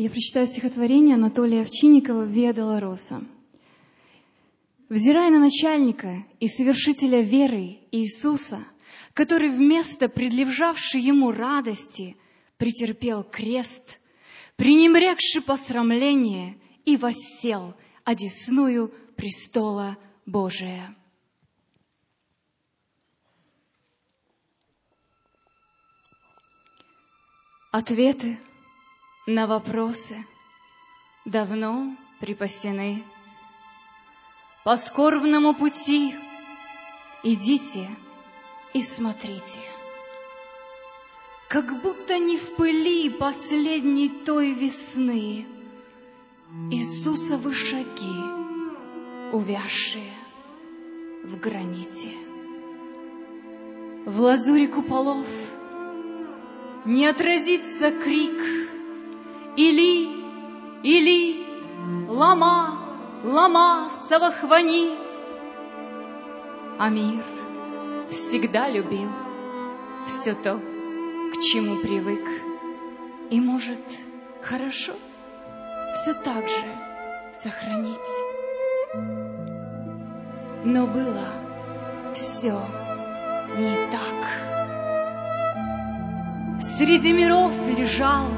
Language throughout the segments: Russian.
Я прочитаю стихотворение Анатолия Овчинникова «Виа Долороса». «Взирая на начальника и совершителя веры Иисуса, который вместо предлежавшей ему радости претерпел крест, пренебрегши посрамление и воссел одесную престола Божия». Ответы на вопросы давно припасены. По скорбному пути идите и смотрите, Как будто не в пыли последней той весны Иисусовы шаги, увязшие в граните. В лазуре куполов не отразится крик или, или, лама, лама, савахвани. А мир всегда любил все то, к чему привык. И может, хорошо все так же сохранить. Но было все не так. Среди миров лежал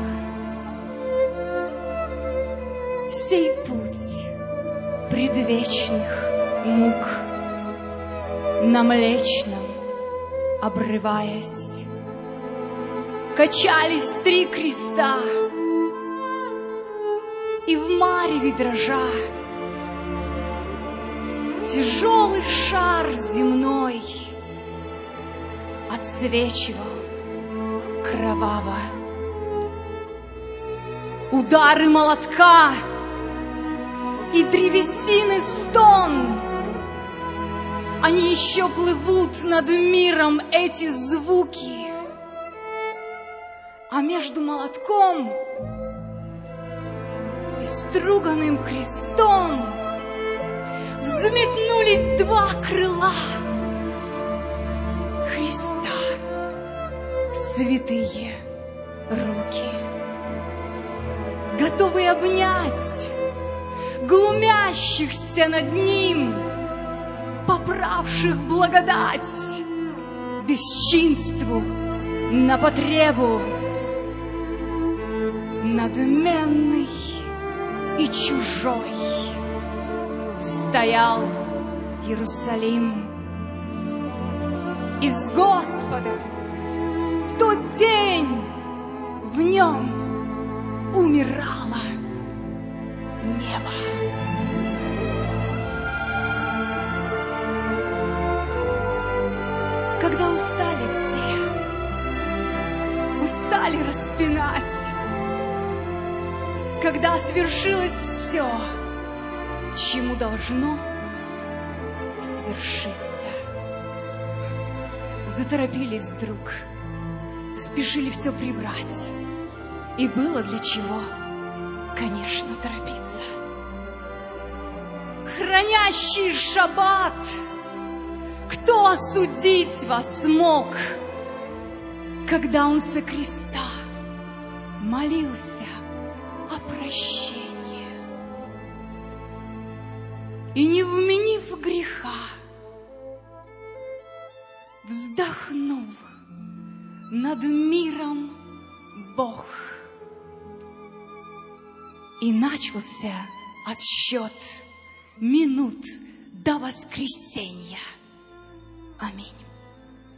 сей путь предвечных мук на млечном обрываясь. Качались три креста, и в мареве дрожа тяжелый шар земной отсвечивал кроваво. Удары молотка и древесины стон. Они еще плывут над миром, эти звуки. А между молотком и струганным крестом взметнулись два крыла Христа, святые руки, готовые обнять глумящихся над ним, поправших благодать бесчинству на потребу, надменный и чужой стоял Иерусалим. И с Господом в тот день в нем умирала небо. Когда устали все, устали распинать, когда свершилось все, чему должно свершиться. Заторопились вдруг, спешили все прибрать. И было для чего – конечно, торопиться. Хранящий шаббат, кто осудить вас мог, когда он со креста молился о прощении? И не вменив греха, вздохнул над миром Бог. И начался отсчет минут до воскресения. Amén.